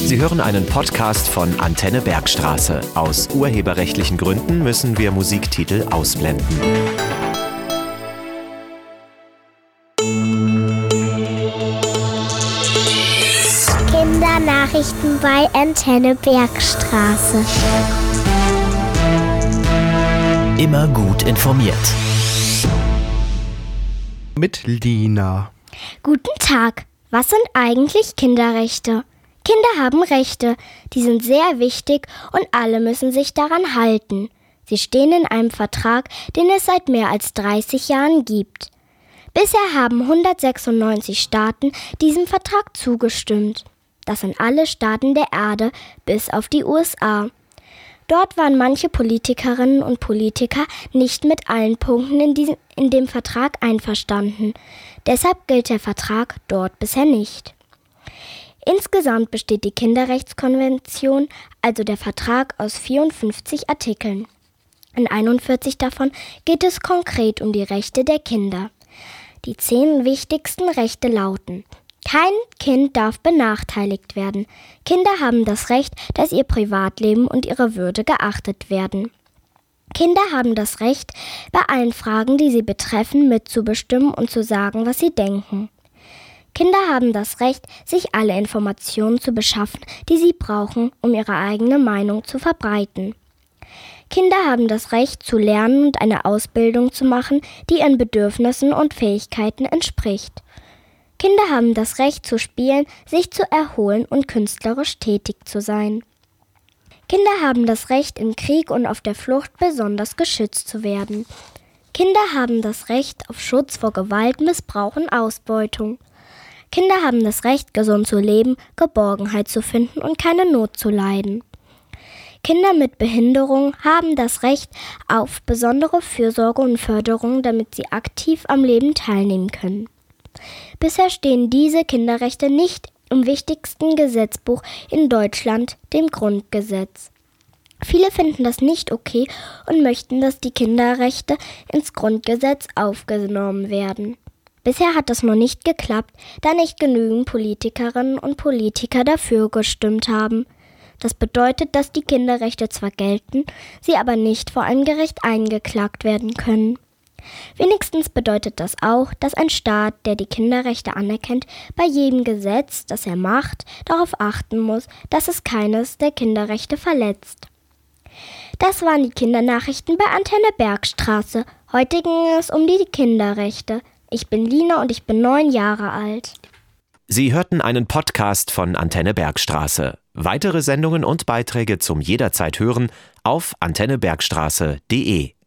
Sie hören einen Podcast von Antenne Bergstraße. Aus urheberrechtlichen Gründen müssen wir Musiktitel ausblenden. Kindernachrichten bei Antenne Bergstraße. Immer gut informiert. Mit Lina. Guten Tag. Was sind eigentlich Kinderrechte? Kinder haben Rechte, die sind sehr wichtig und alle müssen sich daran halten. Sie stehen in einem Vertrag, den es seit mehr als 30 Jahren gibt. Bisher haben 196 Staaten diesem Vertrag zugestimmt. Das sind alle Staaten der Erde, bis auf die USA. Dort waren manche Politikerinnen und Politiker nicht mit allen Punkten in, diesem, in dem Vertrag einverstanden. Deshalb gilt der Vertrag dort bisher nicht. Insgesamt besteht die Kinderrechtskonvention, also der Vertrag, aus 54 Artikeln. In 41 davon geht es konkret um die Rechte der Kinder. Die zehn wichtigsten Rechte lauten kein Kind darf benachteiligt werden. Kinder haben das Recht, dass ihr Privatleben und ihre Würde geachtet werden. Kinder haben das Recht, bei allen Fragen, die sie betreffen, mitzubestimmen und zu sagen, was sie denken. Kinder haben das Recht, sich alle Informationen zu beschaffen, die sie brauchen, um ihre eigene Meinung zu verbreiten. Kinder haben das Recht zu lernen und eine Ausbildung zu machen, die ihren Bedürfnissen und Fähigkeiten entspricht. Kinder haben das Recht zu spielen, sich zu erholen und künstlerisch tätig zu sein. Kinder haben das Recht, im Krieg und auf der Flucht besonders geschützt zu werden. Kinder haben das Recht auf Schutz vor Gewalt, Missbrauch und Ausbeutung. Kinder haben das Recht, gesund zu leben, Geborgenheit zu finden und keine Not zu leiden. Kinder mit Behinderung haben das Recht auf besondere Fürsorge und Förderung, damit sie aktiv am Leben teilnehmen können. Bisher stehen diese Kinderrechte nicht im wichtigsten Gesetzbuch in Deutschland, dem Grundgesetz. Viele finden das nicht okay und möchten, dass die Kinderrechte ins Grundgesetz aufgenommen werden. Bisher hat das noch nicht geklappt, da nicht genügend Politikerinnen und Politiker dafür gestimmt haben. Das bedeutet, dass die Kinderrechte zwar gelten, sie aber nicht vor einem Gericht eingeklagt werden können. Wenigstens bedeutet das auch, dass ein Staat, der die Kinderrechte anerkennt, bei jedem Gesetz, das er macht, darauf achten muss, dass es keines der Kinderrechte verletzt. Das waren die Kindernachrichten bei Antenne Bergstraße. Heute ging es um die Kinderrechte. Ich bin Lina und ich bin neun Jahre alt. Sie hörten einen Podcast von Antenne Bergstraße. Weitere Sendungen und Beiträge zum jederzeit hören auf antennebergstraße.de.